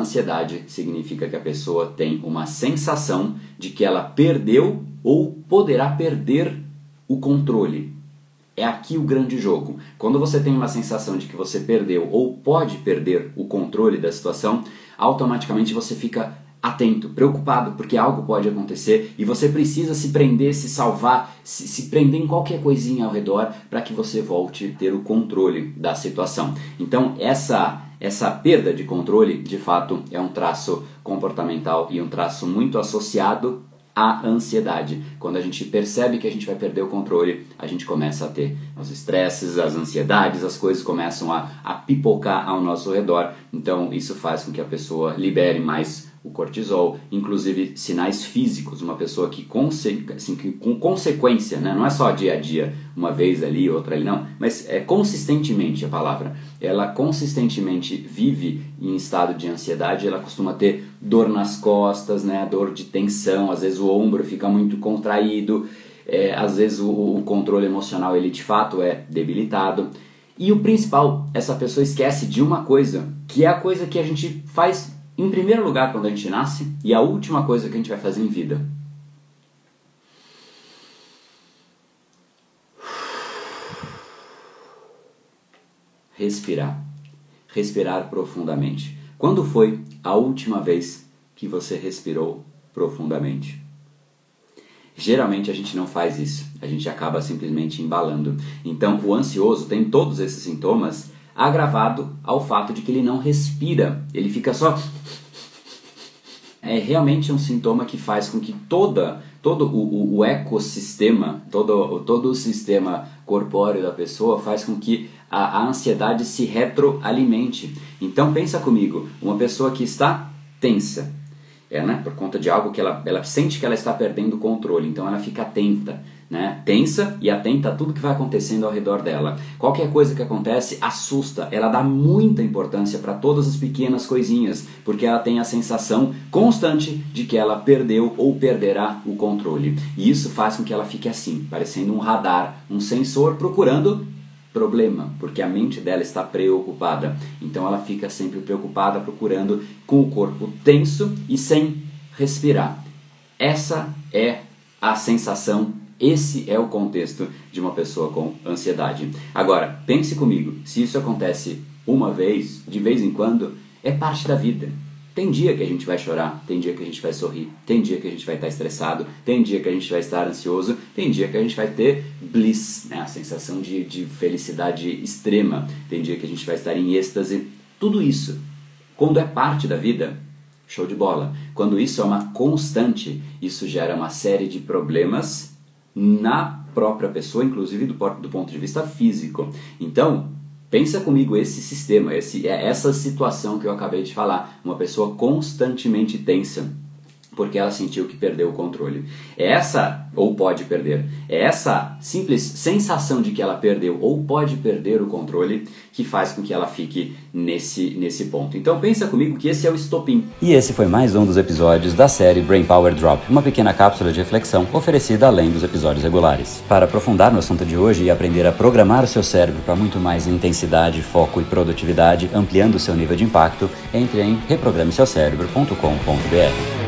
ansiedade significa que a pessoa tem uma sensação de que ela perdeu ou poderá perder o controle. É aqui o grande jogo. Quando você tem uma sensação de que você perdeu ou pode perder o controle da situação, automaticamente você fica atento, preocupado, porque algo pode acontecer e você precisa se prender, se salvar, se, se prender em qualquer coisinha ao redor para que você volte a ter o controle da situação. Então, essa essa perda de controle, de fato, é um traço comportamental e um traço muito associado à ansiedade. Quando a gente percebe que a gente vai perder o controle, a gente começa a ter os estresses, as ansiedades, as coisas começam a, a pipocar ao nosso redor. Então, isso faz com que a pessoa libere mais o cortisol, inclusive sinais físicos, uma pessoa que, conse assim, que com consequência, né? não é só dia a dia, uma vez ali, outra ali, não, mas é consistentemente a palavra, ela consistentemente vive em estado de ansiedade, ela costuma ter dor nas costas, né? dor de tensão, às vezes o ombro fica muito contraído, é, às vezes o, o controle emocional ele de fato é debilitado. E o principal, essa pessoa esquece de uma coisa, que é a coisa que a gente faz em primeiro lugar quando a gente nasce e a última coisa que a gente vai fazer em vida. Respirar. Respirar profundamente. Quando foi a última vez que você respirou profundamente? Geralmente a gente não faz isso, a gente acaba simplesmente embalando. Então, o ansioso tem todos esses sintomas agravado ao fato de que ele não respira, ele fica só. É realmente um sintoma que faz com que toda, todo o, o ecossistema, todo, todo o sistema corpóreo da pessoa faz com que a, a ansiedade se retroalimente. Então pensa comigo, uma pessoa que está tensa, é, né, por conta de algo que ela, ela sente que ela está perdendo o controle, então ela fica atenta né? Tensa e atenta a tudo que vai acontecendo ao redor dela. Qualquer coisa que acontece assusta, ela dá muita importância para todas as pequenas coisinhas, porque ela tem a sensação constante de que ela perdeu ou perderá o controle. E isso faz com que ela fique assim, parecendo um radar, um sensor procurando problema, porque a mente dela está preocupada. Então ela fica sempre preocupada, procurando com o corpo tenso e sem respirar. Essa é a sensação esse é o contexto de uma pessoa com ansiedade. Agora, pense comigo, se isso acontece uma vez, de vez em quando, é parte da vida. Tem dia que a gente vai chorar, tem dia que a gente vai sorrir, tem dia que a gente vai estar estressado, tem dia que a gente vai estar ansioso, tem dia que a gente vai ter bliss, né? a sensação de, de felicidade extrema, tem dia que a gente vai estar em êxtase. Tudo isso, quando é parte da vida, show de bola. Quando isso é uma constante, isso gera uma série de problemas na própria pessoa, inclusive do, do ponto de vista físico. Então, pensa comigo esse sistema, esse, é essa situação que eu acabei de falar, uma pessoa constantemente tensa porque ela sentiu que perdeu o controle. É essa, ou pode perder, é essa simples sensação de que ela perdeu ou pode perder o controle que faz com que ela fique nesse, nesse ponto. Então pensa comigo que esse é o estopim. E esse foi mais um dos episódios da série Brain Power Drop, uma pequena cápsula de reflexão oferecida além dos episódios regulares. Para aprofundar no assunto de hoje e aprender a programar o seu cérebro para muito mais intensidade, foco e produtividade, ampliando o seu nível de impacto, entre em reprogrameseucerebro.com.br.